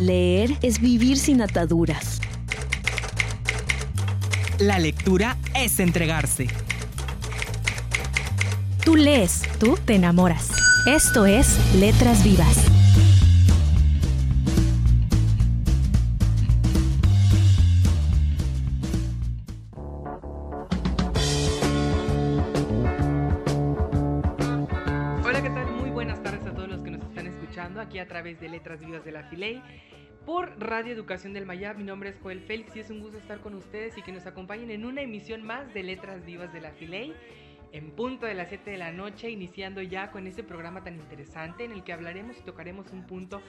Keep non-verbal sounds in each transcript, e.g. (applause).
Leer es vivir sin ataduras. La lectura es entregarse. Tú lees, tú te enamoras. Esto es Letras Vivas. Hola, ¿qué tal? Muy buenas tardes a todos los que nos están escuchando aquí a través de Letras Vivas de la Filey por Radio Educación del Mayab. Mi nombre es Joel Félix y es un gusto estar con ustedes y que nos acompañen en una emisión más de Letras Vivas de la Filey en punto de las 7 de la noche, iniciando ya con este programa tan interesante en el que hablaremos y tocaremos un punto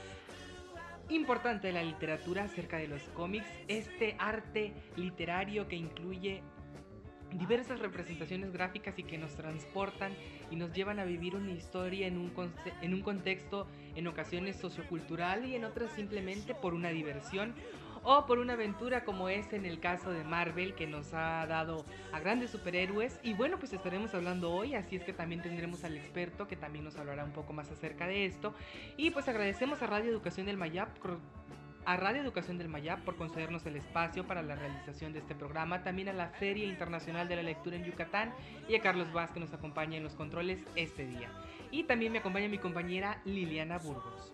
importante de la literatura acerca de los cómics, este arte literario que incluye diversas representaciones gráficas y que nos transportan y nos llevan a vivir una historia en un, en un contexto en ocasiones sociocultural y en otras simplemente por una diversión o por una aventura como es en el caso de Marvel que nos ha dado a grandes superhéroes. Y bueno pues estaremos hablando hoy así es que también tendremos al experto que también nos hablará un poco más acerca de esto. Y pues agradecemos a Radio Educación del Mayap a Radio Educación del Mayap por concedernos el espacio para la realización de este programa, también a la Feria Internacional de la Lectura en Yucatán y a Carlos Vázquez que nos acompaña en los controles este día. Y también me acompaña mi compañera Liliana Burgos.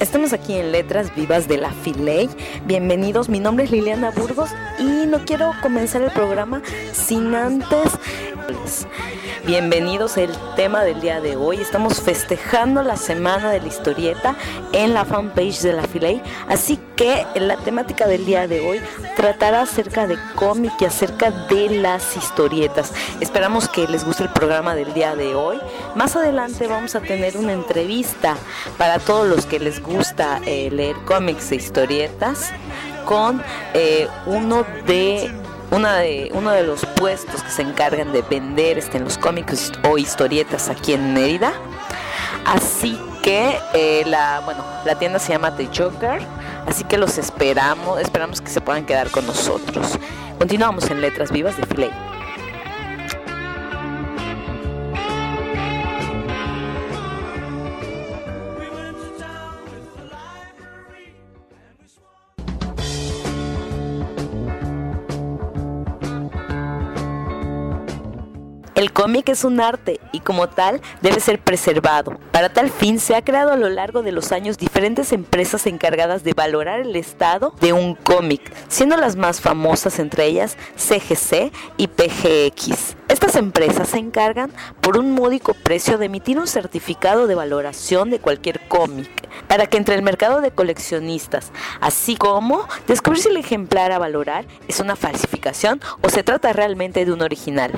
Estamos aquí en Letras Vivas de la Filey. Bienvenidos, mi nombre es Liliana Burgos y no quiero comenzar el programa sin antes Bienvenidos el tema del día de hoy. Estamos festejando la semana de la historieta en la fanpage de la Filey. Así que la temática del día de hoy tratará acerca de cómic y acerca de las historietas. Esperamos que les guste el programa del día de hoy. Más adelante vamos a tener una entrevista para todos los que les gusta eh, leer cómics e historietas con eh, uno de una de, uno de los puestos que se encargan de vender este, los cómics o historietas aquí en Mérida. Así que eh, la, bueno, la tienda se llama The Joker, así que los esperamos, esperamos que se puedan quedar con nosotros. Continuamos en Letras Vivas de Filey. El cómic es un arte y como tal debe ser preservado. Para tal fin se ha creado a lo largo de los años diferentes empresas encargadas de valorar el estado de un cómic, siendo las más famosas entre ellas CGC y PGX. Estas empresas se encargan por un módico precio de emitir un certificado de valoración de cualquier cómic para que entre el mercado de coleccionistas, así como descubrir si el ejemplar a valorar es una falsificación o se trata realmente de un original.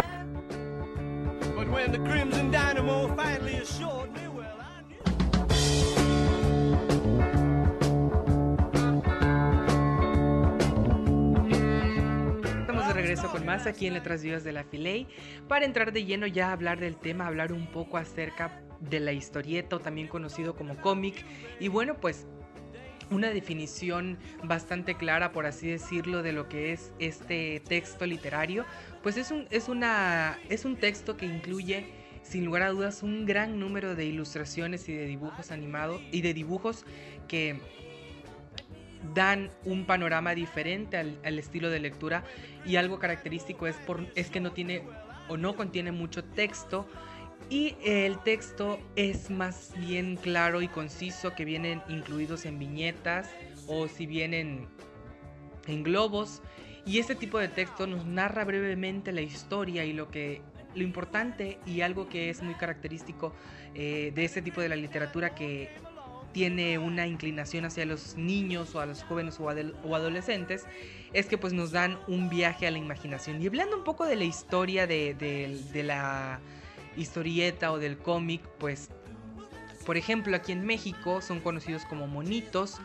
Estamos de regreso con más aquí en Letras Vivas de la Filey. Para entrar de lleno ya a hablar del tema, hablar un poco acerca de la historieta o también conocido como cómic. Y bueno pues una definición bastante clara, por así decirlo, de lo que es este texto literario, pues es un, es una, es un texto que incluye sin lugar a dudas un gran número de ilustraciones y de dibujos animados y de dibujos que dan un panorama diferente al, al, estilo de lectura. Y algo característico es, por, es que no tiene o no contiene mucho texto. Y el texto es más bien claro y conciso que vienen incluidos en viñetas o si vienen en globos y este tipo de texto nos narra brevemente la historia y lo que lo importante y algo que es muy característico eh, de este tipo de la literatura que tiene una inclinación hacia los niños o a los jóvenes o, adolescentes es que pues nos dan un viaje a la imaginación. Y hablando un poco de la historia de, de, de la historieta o del cómic pues por ejemplo aquí en México son conocidos como monitos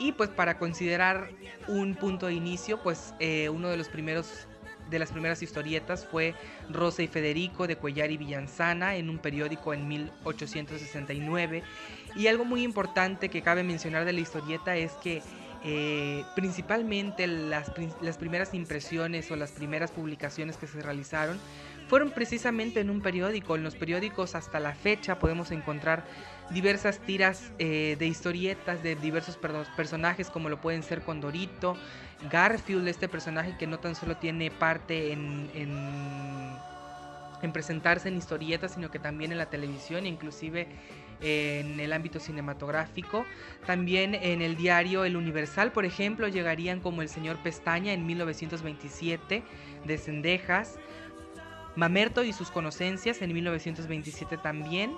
y pues para considerar un punto de inicio pues eh, uno de los primeros de las primeras historietas fue Rosa y Federico de Cuellar y Villanzana en un periódico en 1869. Y algo muy importante que cabe mencionar de la historieta es que eh, principalmente las, las, primeras impresiones o las primeras publicaciones que se realizaron fueron precisamente en un periódico. En los periódicos hasta la fecha podemos encontrar diversas tiras eh, de historietas de diversos personajes como lo pueden ser Condorito, Garfield, este personaje que no tan solo tiene parte en, en, en presentarse en historietas, sino que también en la televisión, inclusive en el ámbito cinematográfico. También en el diario El Universal, por ejemplo, llegarían como El Señor Pestaña en 1927 de Cendejas. Mamerto y sus conocencias en 1927 también.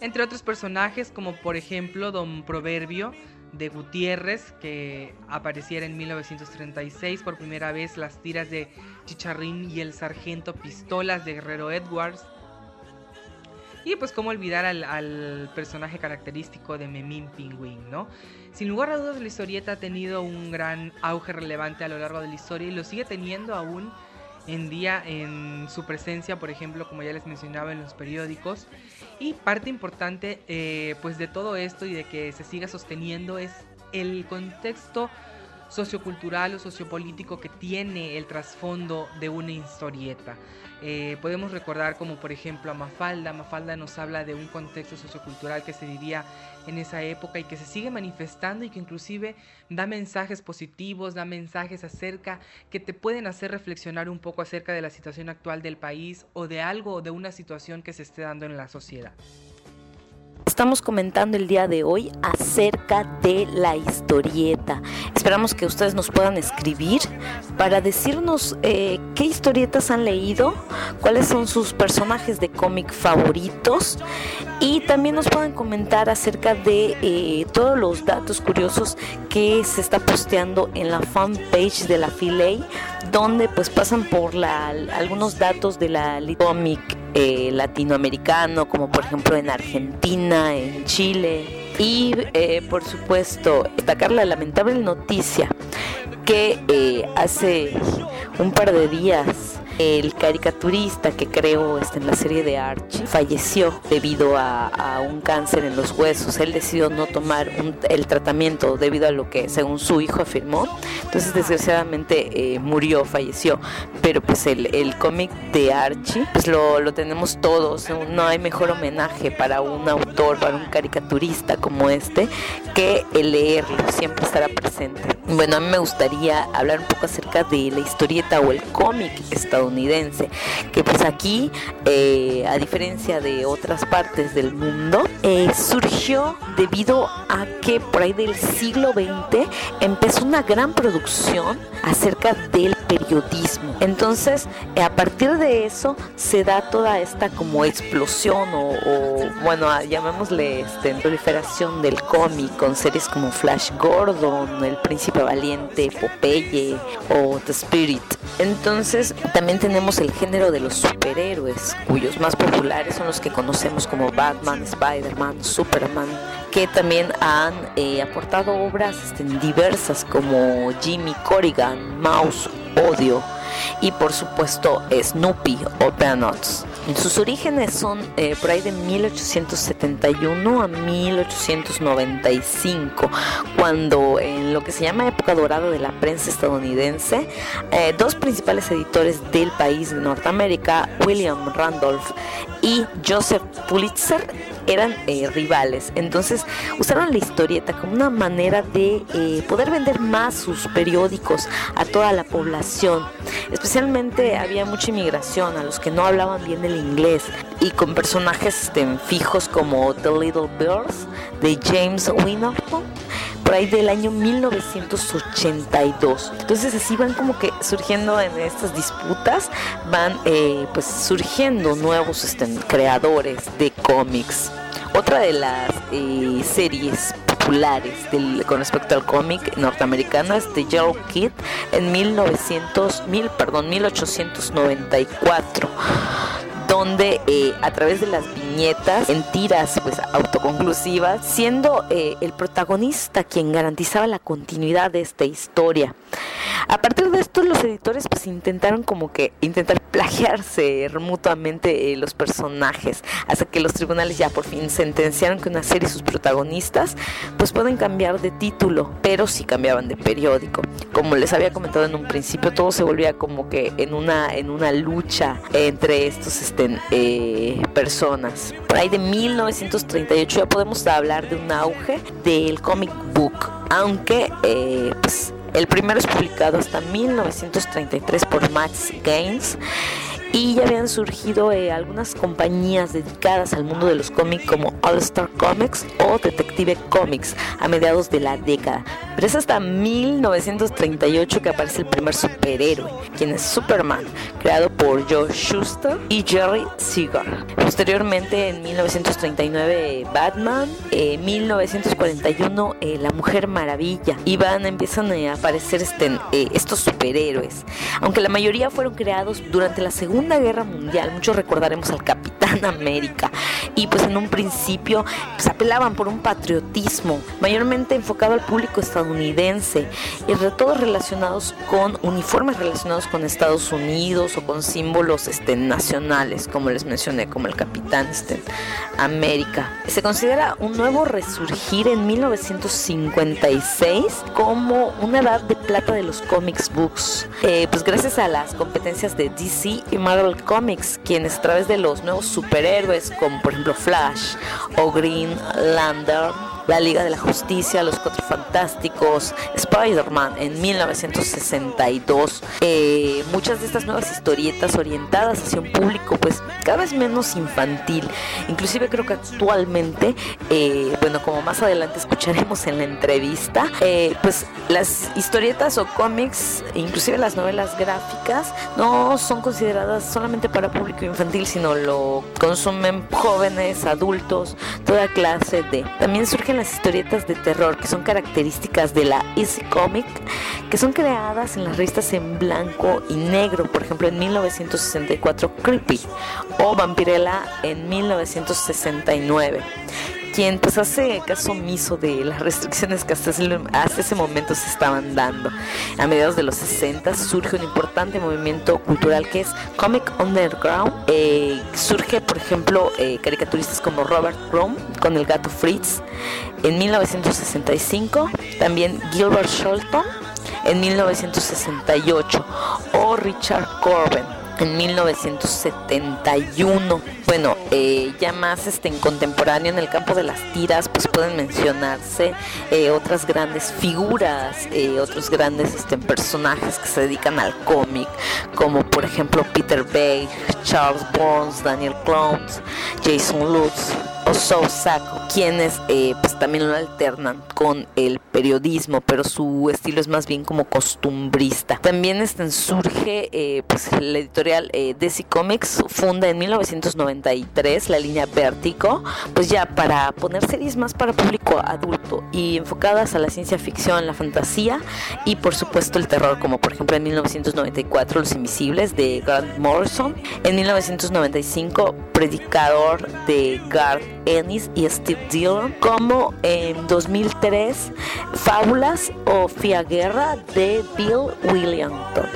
Entre otros personajes como por ejemplo Don Proverbio de Gutiérrez que apareciera en 1936 por primera vez las tiras de Chicharrín y el Sargento Pistolas de Guerrero Edwards y pues cómo olvidar al, personaje característico de Memín Pingüín, ¿no? Sin lugar a dudas la historieta ha tenido un gran auge relevante a lo largo de la historia y lo sigue teniendo aún en día en su presencia, por ejemplo, como ya les mencionaba en los periódicos. Y parte importante eh, pues de todo esto y de que se siga sosteniendo es el contexto sociocultural o sociopolítico que tiene el trasfondo de una historieta. Eh, podemos recordar como por ejemplo a Mafalda. Mafalda nos habla de un contexto sociocultural que se vivía en esa época y que se sigue manifestando y que inclusive da mensajes positivos, da mensajes acerca que te pueden hacer reflexionar un poco acerca de la situación actual del país o de algo o de una situación que se esté dando en la sociedad. Estamos comentando el día de hoy acerca de la historieta. Esperamos que ustedes nos puedan escribir para decirnos eh, qué historietas han leído, cuáles son sus personajes de cómic favoritos y también nos pueden comentar acerca de eh, todos los datos curiosos que se está posteando en la fanpage de la Filey, donde pues pasan por la, algunos datos de la cómic eh, latinoamericano, como por ejemplo en Argentina, en Chile. Y eh, por supuesto, destacar la lamentable noticia que eh, hace un par de días el caricaturista que creó este, en la serie de Archie falleció debido a, un cáncer en los huesos. Él decidió no tomar el tratamiento debido a lo que, según su hijo, afirmó. Entonces, desgraciadamente, eh, murió, falleció. Pero pues el, el cómic de Archie, pues lo, lo tenemos todos. No hay mejor homenaje para un autor, para un caricaturista como este, que el leerlo. Siempre estará presente. Bueno, a mí me gustaría hablar un poco acerca de la historieta o el cómic estadounidense que pues aquí, eh, a diferencia de otras partes del mundo, eh, surgió debido a que por ahí del siglo XX empezó una gran producción acerca del periodismo. Entonces, eh, a partir de eso se da toda esta como explosión o, bueno, llamémosle este, proliferación del cómic con series como Flash Gordon, El Príncipe Valiente, Popeye o The Spirit. Entonces, también tenemos el género de los superhéroes, cuyos más populares son los que conocemos como Batman, Spider-Man, Superman, que también han eh, aportado obras este, diversas como Jimmy Corrigan, Mouse, Odio y por supuesto Snoopy o Peanuts. Sus orígenes son eh, por ahí de 1871 a 1895, cuando en lo que se llama época dorada de la prensa estadounidense, eh, dos principales editores del país de Norteamérica, William Randolph y Joseph Pulitzer, eran eh, rivales. Entonces usaron la historieta como una manera de eh, poder vender más sus periódicos a toda la población. Especialmente había mucha inmigración a los que no hablaban bien el inglés y con personajes este, fijos como The Little Birds de James Winnerton por ahí del año 1982. Entonces así van como que surgiendo en estas disputas, van eh, pues surgiendo nuevos este, creadores de cómics. Otra de las eh, series populares con respecto al cómic norteamericano es The Yellow Kid en 1900, mil, perdón, 1894 donde eh, a través de las en tiras pues autoconclusivas, siendo eh, el protagonista quien garantizaba la continuidad de esta historia. A partir de esto los editores pues intentaron como que intentar plagiarse mutuamente eh, los personajes hasta que los tribunales ya por fin sentenciaron que una serie y sus protagonistas pues pueden cambiar de título, pero si cambiaban de periódico. Como les había comentado en un principio, todo se volvía como que en una en una lucha entre estos este, eh, personas. Por ahí de 1938 ya podemos hablar de un auge del comic book, aunque eh, pues el primero es publicado hasta 1933 por Max Gaines y ya habían surgido eh, algunas compañías dedicadas al mundo de los cómics como All Star Comics o Detective Comics a mediados de la década. Pero es hasta 1938 que aparece el primer superhéroe, quien es Superman, creado por Joe Schuster y Jerry Siegel. Posteriormente, en 1939, Batman, en 1941, eh, La Mujer Maravilla, y van, empiezan a aparecer este, eh, estos superhéroes. Aunque la mayoría fueron creados durante la Segunda Guerra Mundial, muchos recordaremos al Capitán América, y pues en un principio pues, apelaban por un patriotismo, mayormente enfocado al público estadounidense, y todos relacionados con uniformes relacionados con Estados Unidos o con símbolos este, nacionales, como les mencioné, como el Capitán este, América. Se considera un nuevo resurgir en 1956 como una edad de plata de los comics books, eh, pues gracias a las competencias de DC y Marvel Comics, quienes a través de los nuevos superhéroes como por ejemplo Flash o Green Lantern la Liga de la Justicia, Los Cuatro Fantásticos, Spider-Man en 1962. Eh, muchas de estas nuevas historietas orientadas hacia un público pues cada vez menos infantil. Inclusive creo que actualmente, eh, bueno, como más adelante escucharemos en la entrevista, eh, pues las historietas o cómics, inclusive las novelas gráficas, no son consideradas solamente para público infantil, sino lo consumen jóvenes, adultos, toda clase de. También surgen las historietas de terror que son características de la Easy Comic, que son creadas en las revistas en blanco y negro, por ejemplo en 1964 Creepy o Vampirella en 1969 quien pues hace caso omiso de las restricciones que hasta ese, momento se estaban dando. A mediados de los 60 surge un importante movimiento cultural que es Comic Underground. Eh, surge, por ejemplo, eh, caricaturistas como Robert Crumb con el gato Fritz en 1965, también Gilbert Shelton en 1968 o Richard Corbin en 1971. Bueno, eh, ya más este, en contemporáneo en el campo de las tiras, pues pueden mencionarse eh, otras grandes figuras, eh, otros grandes este, personajes que se dedican al cómic, como por ejemplo Peter Bay, Charles Burns, Daniel Clowns, Jason Lutz o So Saco, quienes pues también lo alternan con el periodismo, pero su estilo es más bien como costumbrista. También este, surge pues la editorial DC Comics, funda en 1993 la línea Vértigo, pues ya para poner series más para público adulto y enfocadas a la ciencia ficción, la fantasía y por supuesto el terror, como por ejemplo en 1994 Los Invisibles de Grant Morrison, en 1995 Predicador de Garth Ennis y Steve Dillon, como en 2003 Fábulas o Guerra de Bill Williamson.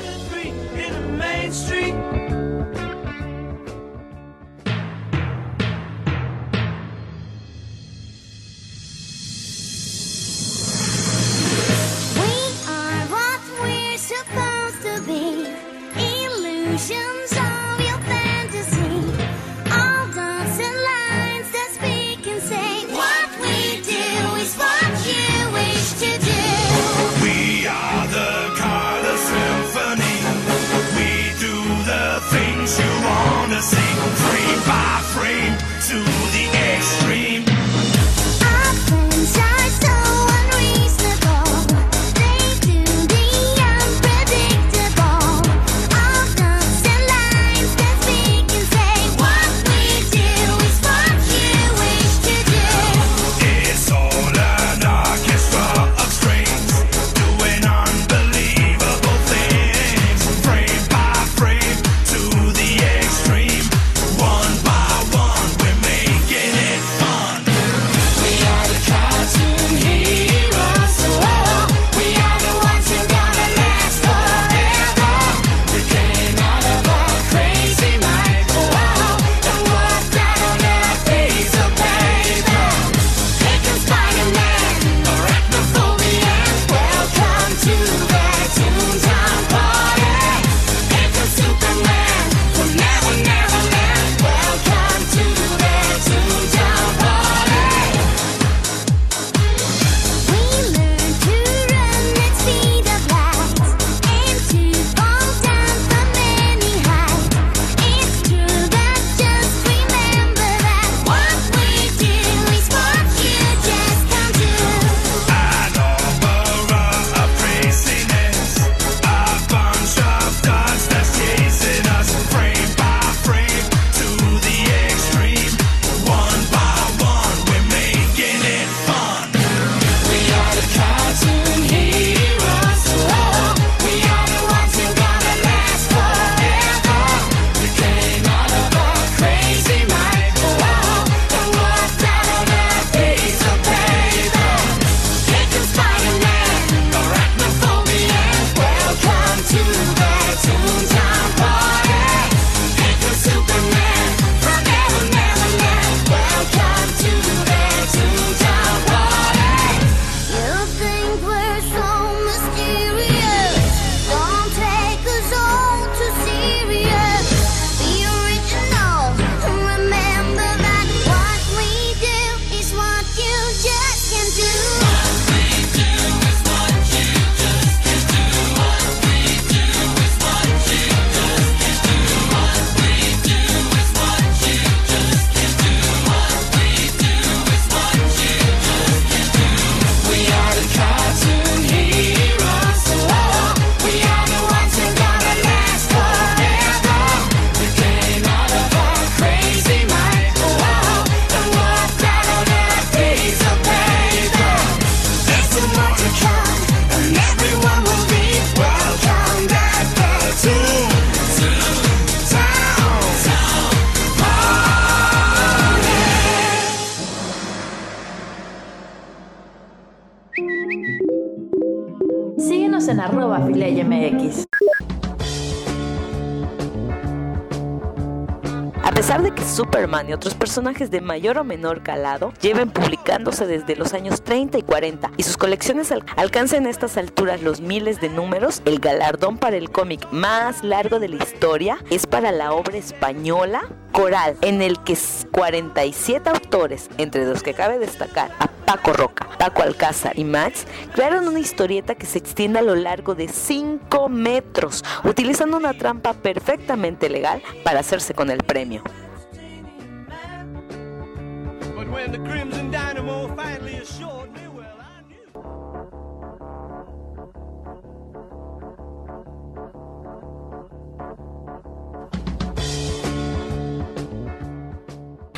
Superman y otros personajes de mayor o menor calado lleven publicándose desde los años 30 y 40 y sus colecciones al alcancen a estas alturas los miles de números, el galardón para el cómic más largo de la historia es para la obra española Coral, en el que 47 autores, entre los que cabe destacar a Paco Roca, Paco Alcázar y Max, crearon una historieta que se extiende a lo largo de 5 metros, utilizando una trampa perfectamente legal para hacerse con el premio.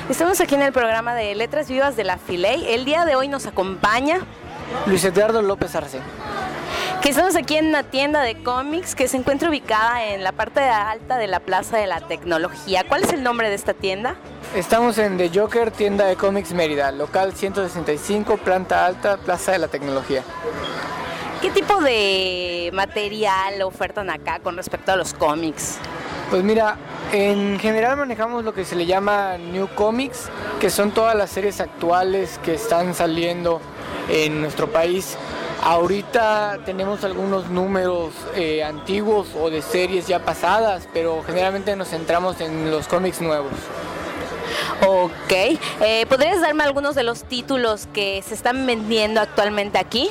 Estamos aquí en el programa de Letras Vivas de la Filey. El día de hoy nos acompaña Luis Eduardo López Arce. Que estamos aquí en una tienda de cómics que se encuentra ubicada en la parte alta de la Plaza de la Tecnología. ¿Cuál es el nombre de esta tienda? Estamos en The Joker, tienda de cómics Mérida, local 165, planta alta, Plaza de la Tecnología. ¿Qué tipo de material ofertan acá con respecto a los cómics? Pues mira, en general manejamos lo que se le llama New Comics, que son todas las series actuales que están saliendo en nuestro país. Ahorita tenemos algunos números eh, antiguos o de series ya pasadas, pero generalmente nos centramos en los cómics nuevos. Ok, eh, ¿podrías darme algunos de los títulos que se están vendiendo actualmente aquí?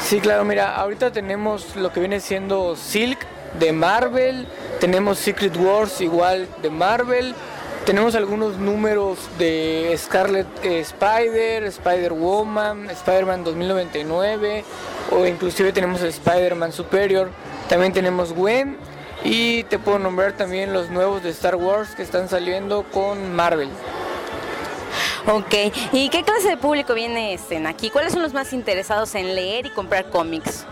Sí, claro, mira, ahorita tenemos lo que viene siendo Silk de Marvel, tenemos Secret Wars igual de Marvel, tenemos algunos números de Scarlet eh, Spider, Spider-Woman, Spider-Man 2099 o inclusive tenemos Spider-Man Superior, también tenemos Gwen y te puedo nombrar también los nuevos de Star Wars que están saliendo con Marvel. Ok, ¿y qué clase de público viene este, aquí? ¿Cuáles son los más interesados en leer y comprar cómics?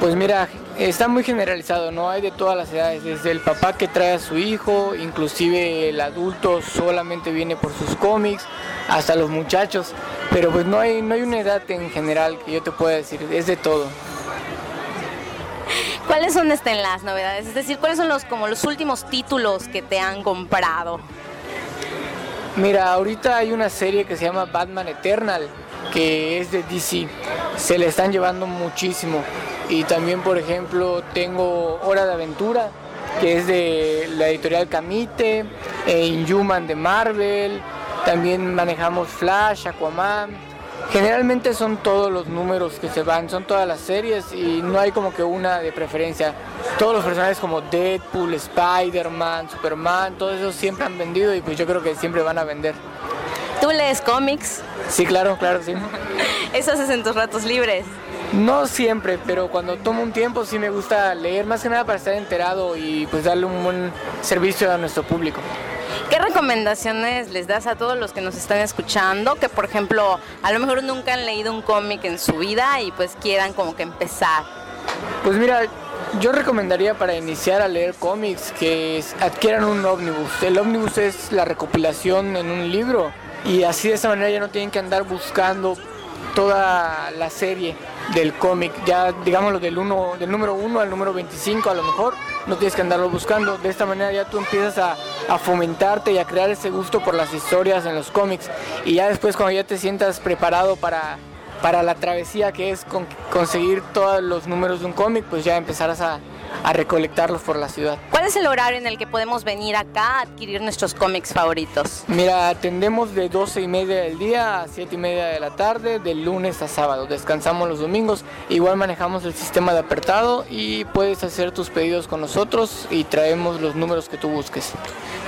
Pues mira, está muy generalizado, no hay de todas las edades, desde el papá que trae a su hijo, inclusive el adulto solamente viene por sus cómics, hasta los muchachos, pero pues no hay, no hay una edad en general que yo te pueda decir, es de todo. ¿Cuáles son este, las novedades? Es decir, ¿cuáles son los como los últimos títulos que te han comprado? Mira, ahorita hay una serie que se llama Batman Eternal, que es de DC. Se le están llevando muchísimo. Y también, por ejemplo, tengo Hora de Aventura, que es de la editorial Camite, e Inhuman de Marvel. También manejamos Flash, Aquaman. Generalmente son todos los números que se van, son todas las series y no hay como que una de preferencia. Todos los personajes como Deadpool, Spider-Man, Superman, todos esos siempre han vendido y pues yo creo que siempre van a vender. ¿Tú lees cómics? Sí, claro, claro, sí. (laughs) ¿Eso haces en tus ratos libres? No siempre, pero cuando tomo un tiempo sí me gusta leer, más que nada para estar enterado y pues darle un buen servicio a nuestro público. ¿Qué recomendaciones les das a todos los que nos están escuchando? Que por ejemplo, a lo mejor nunca han leído un cómic en su vida y pues quieran como que empezar. Pues mira, yo recomendaría para iniciar a leer cómics que adquieran un ómnibus. El ómnibus es la recopilación en un libro y así de esa manera ya no tienen que andar buscando toda la serie del cómic, ya digámoslo del, uno, del número 1 al número 25 a lo mejor, no tienes que andarlo buscando, de esta manera ya tú empiezas a, a, fomentarte y a crear ese gusto por las historias en los cómics. Y ya después cuando ya te sientas preparado para, para la travesía que es con, conseguir todos los números de un cómic, pues ya empezarás a, a recolectarlos por la ciudad. ¿Cuál es el horario en el que podemos venir acá a adquirir nuestros cómics favoritos? Mira, atendemos de 12 y media del día a 7 y media de la tarde, de lunes a sábado. Descansamos los domingos. Igual manejamos el sistema de apertado y puedes hacer tus pedidos con nosotros y traemos los números que tú busques.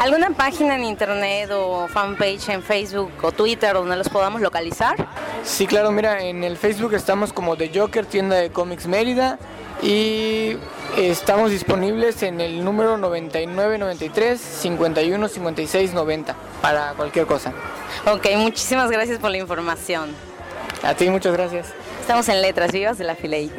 ¿Alguna página en internet o fanpage en Facebook o Twitter donde los podamos localizar? Sí, claro, mira, en el Facebook estamos como The Joker, tienda de cómics Mérida y estamos disponibles en el número 9993 51 56 90 para cualquier cosa. Ok, muchísimas gracias por la información. A ti muchas gracias. Estamos en Letras Vivas de la Filey.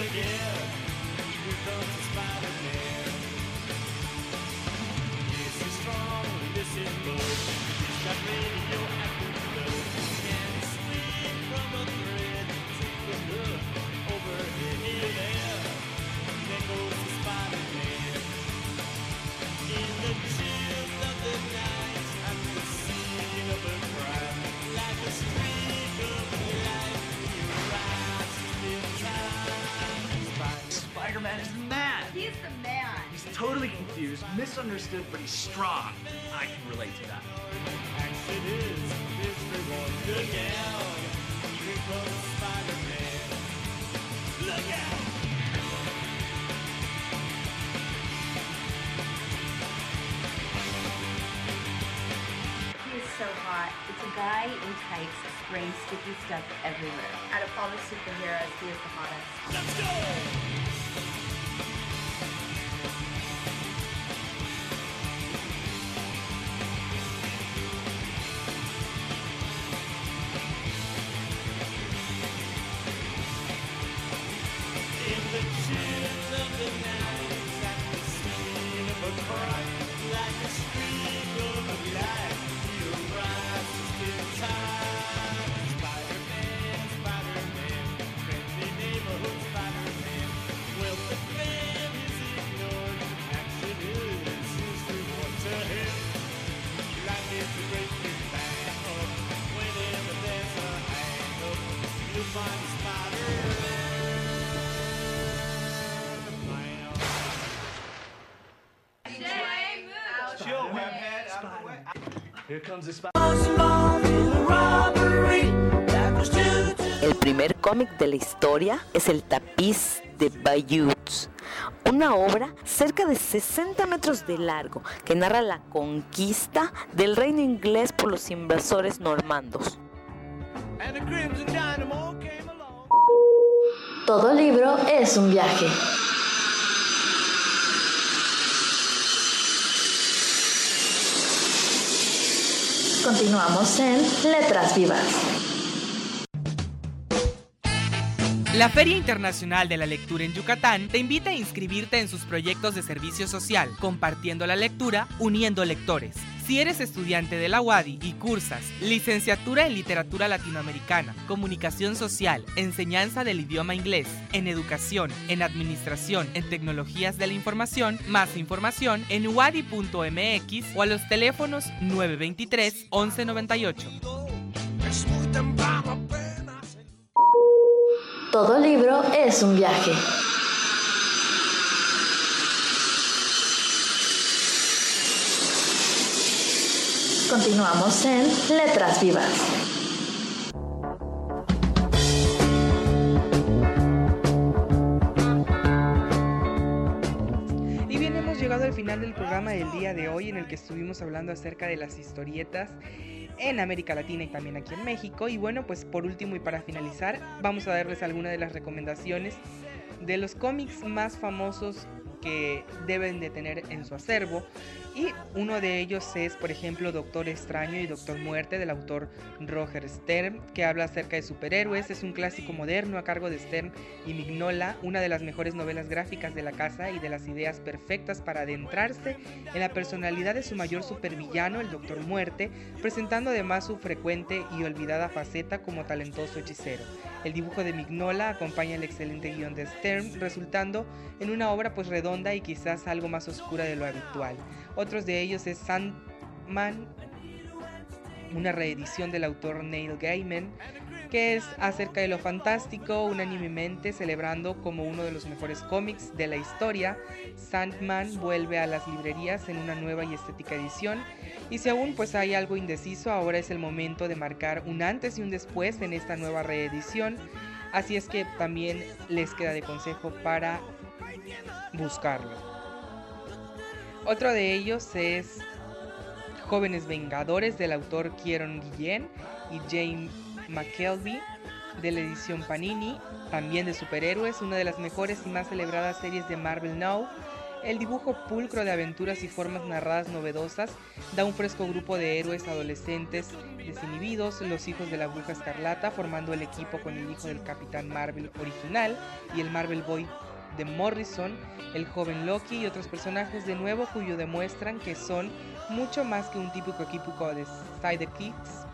again. We come to smile. Totally confused, misunderstood, but he's strong. I can relate to that. He is so hot. It's a guy in tights spraying sticky stuff everywhere. Out of all the superheroes, he is the hottest. Here comes the spot. El primer cómic de la historia es El tapiz de Bayeux, una obra cerca de 60 metros de largo que narra la conquista del reino inglés por los invasores normandos. Todo libro es un viaje. Continuamos en Letras Vivas. La Feria Internacional de la Lectura en Yucatán te invita a inscribirte en sus proyectos de servicio social, compartiendo la lectura, uniendo lectores. Si eres estudiante de la UADI y cursas licenciatura en literatura latinoamericana, comunicación social, enseñanza del idioma inglés, en educación, en administración, en tecnologías de la información, más información en uadi.mx o a los teléfonos 923 1198. Todo libro es un viaje. Continuamos en Letras Vivas. Y bien, hemos llegado al final del programa del día de hoy en el que estuvimos hablando acerca de las historietas en América Latina y también aquí en México. Y bueno, pues por último y para finalizar, vamos a darles algunas de las recomendaciones de los cómics más famosos que deben de tener en su acervo. Y uno de ellos es, por ejemplo, Doctor Extraño y Doctor Muerte del autor Roger Stern, que habla acerca de superhéroes. Es un clásico moderno a cargo de Stern y Mignola, una de las mejores novelas gráficas de la casa y de las ideas perfectas para adentrarse en la personalidad de su mayor supervillano, el Doctor Muerte, presentando además su frecuente y olvidada faceta como talentoso hechicero. El dibujo de Mignola acompaña el excelente guion de Stern, resultando en una obra pues redonda y quizás algo más oscura de lo habitual. Otros de ellos es Sandman, una reedición del autor Neil Gaiman, que es acerca de lo fantástico, unánimemente celebrando como uno de los mejores cómics de la historia. Sandman vuelve a las librerías en una nueva y estética edición. Y si aún pues hay algo indeciso, ahora es el momento de marcar un antes y un después en esta nueva reedición. Así es que también les queda de consejo para buscarlo. Otro de ellos es Jóvenes Vengadores del autor Kieron Guillén y Jane McKelvey de la edición Panini, también de superhéroes, una de las mejores y más celebradas series de Marvel Now. El dibujo pulcro de aventuras y formas narradas novedosas da un fresco grupo de héroes adolescentes desinhibidos, los hijos de la bruja escarlata, formando el equipo con el hijo del Capitán Marvel original y el Marvel Boy de Morrison, el joven Loki y otros personajes de nuevo cuyo demuestran que son mucho más que un típico equipo de sidekicks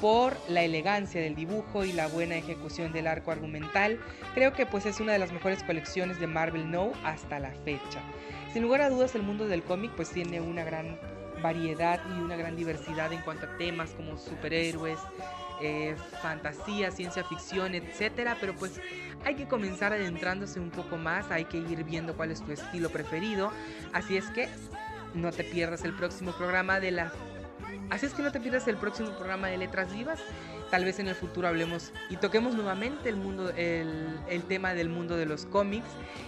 por la elegancia del dibujo y la buena ejecución del arco argumental, creo que pues es una de las mejores colecciones de Marvel No hasta la fecha. Sin lugar a dudas el mundo del cómic pues tiene una gran variedad y una gran diversidad en cuanto a temas como superhéroes, eh, fantasía, ciencia ficción, etcétera, pero pues hay que comenzar adentrándose un poco más, hay que ir viendo cuál es tu estilo preferido, así es que no te pierdas el próximo programa de la Así es que no te pierdas el próximo programa de Letras Vivas. Tal vez en el futuro hablemos y toquemos nuevamente el mundo, el, tema del mundo de los cómics.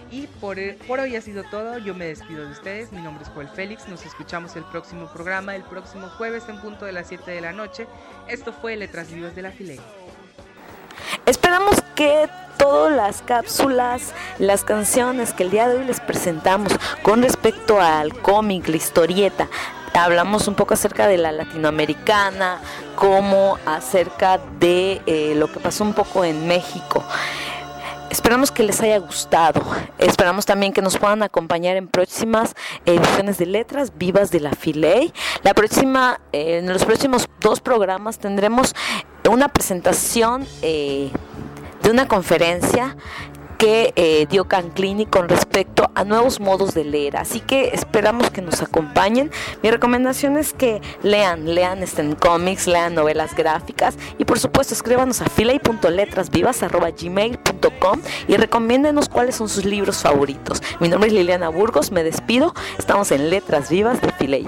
Y por, por hoy ha sido todo. Yo me despido de ustedes. Mi nombre es Joel Félix. Nos escuchamos el próximo programa, el próximo jueves en punto de las 7 de la noche. Esto fue Letras Vivas de la. Esperamos que todas las cápsulas, las canciones que el día de hoy les presentamos con respecto al cómic, la historieta, hablamos un poco acerca de la latinoamericana, como acerca de eh, lo que pasó un poco en México. Esperamos que les haya gustado. Esperamos también que nos puedan acompañar en próximas ediciones de Letras Vivas de la Filey. La próxima, eh, en los próximos dos programas tendremos una presentación eh, de una conferencia que eh, dio Canclini con respecto a nuevos modos de leer. Así que esperamos que nos acompañen. Mi recomendación es que lean, lean en cómics, lean novelas gráficas y por supuesto escríbanos a filay.letrasvivas.gmail.com y recomiéndenos cuáles son sus libros favoritos. Mi nombre es Liliana Burgos, me despido. Estamos en Letras Vivas de Filay.